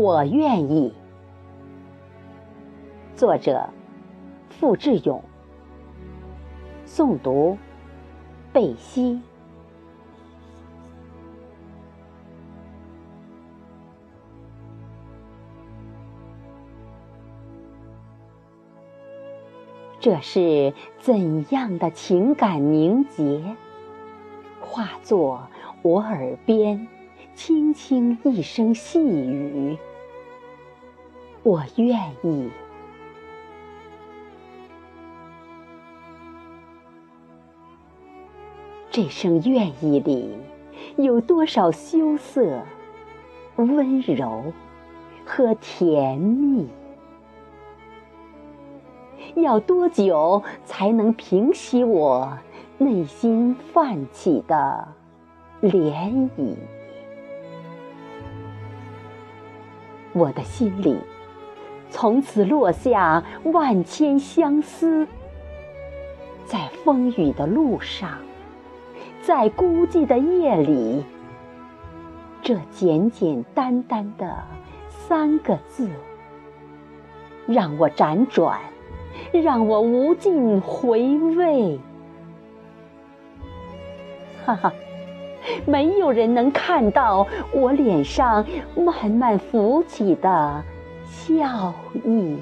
我愿意。作者：付志勇。诵读：贝西。这是怎样的情感凝结，化作我耳边轻轻一声细语。我愿意。这声愿意里，有多少羞涩、温柔和甜蜜？要多久才能平息我内心泛起的涟漪？我的心里从此落下万千相思，在风雨的路上，在孤寂的夜里，这简简单单的三个字，让我辗转。让我无尽回味，哈哈，没有人能看到我脸上慢慢浮起的笑意。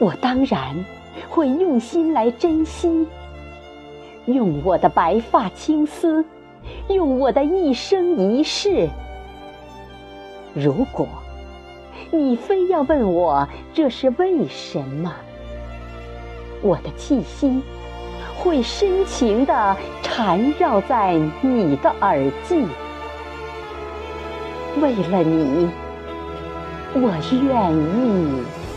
我当然会用心来珍惜，用我的白发青丝，用我的一生一世。如果你非要问我这是为什么，我的气息会深情地缠绕在你的耳际。为了你，我愿意。